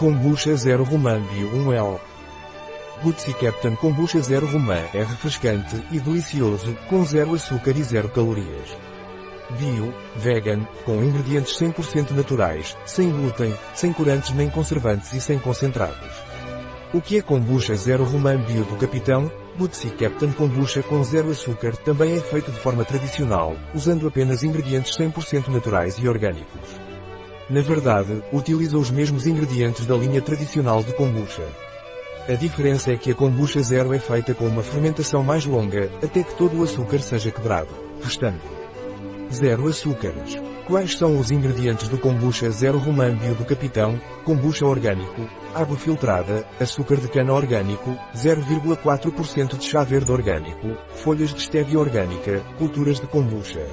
Kombucha Zero Romã Bio 1L. Butsi Captain Kombucha Zero Romã é refrescante e delicioso, com zero açúcar e zero calorias. Bio, vegan, com ingredientes 100% naturais, sem glúten, sem corantes nem conservantes e sem concentrados. O que é Kombucha Zero Romã Bio do Capitão? Butsi Captain Kombucha com zero açúcar também é feito de forma tradicional, usando apenas ingredientes 100% naturais e orgânicos. Na verdade, utiliza os mesmos ingredientes da linha tradicional de kombucha. A diferença é que a kombucha zero é feita com uma fermentação mais longa, até que todo o açúcar seja quebrado, restando zero açúcares. Quais são os ingredientes do kombucha zero româmbio do capitão? Kombucha orgânico, água filtrada, açúcar de cana orgânico, 0,4% de chá verde orgânico, folhas de stevia orgânica, culturas de kombucha.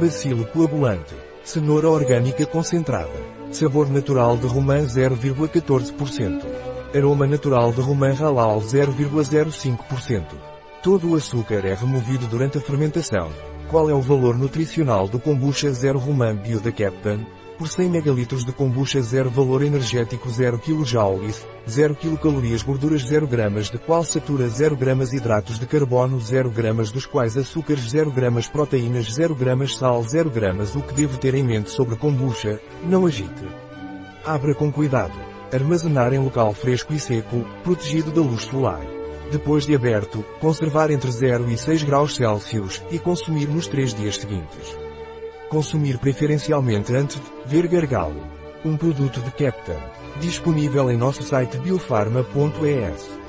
Bacilo coagulante, cenoura orgânica concentrada, sabor natural de romã 0,14%, aroma natural de romã halal 0,05%. Todo o açúcar é removido durante a fermentação. Qual é o valor nutricional do kombucha zero romã bio da Captain? Por 100 ml de kombucha zero valor energético 0 kJ, 0 kcal gorduras 0 gramas de qual satura 0 gramas hidratos de carbono 0 gramas dos quais açúcares 0 gramas proteínas 0 gramas sal 0 gramas O que devo ter em mente sobre kombucha? Não agite. Abra com cuidado. Armazenar em local fresco e seco, protegido da luz solar. Depois de aberto, conservar entre 0 e 6 graus Celsius e consumir nos 3 dias seguintes. Consumir preferencialmente antes de ver gargalo. Um produto de Captain. Disponível em nosso site biofarma.es.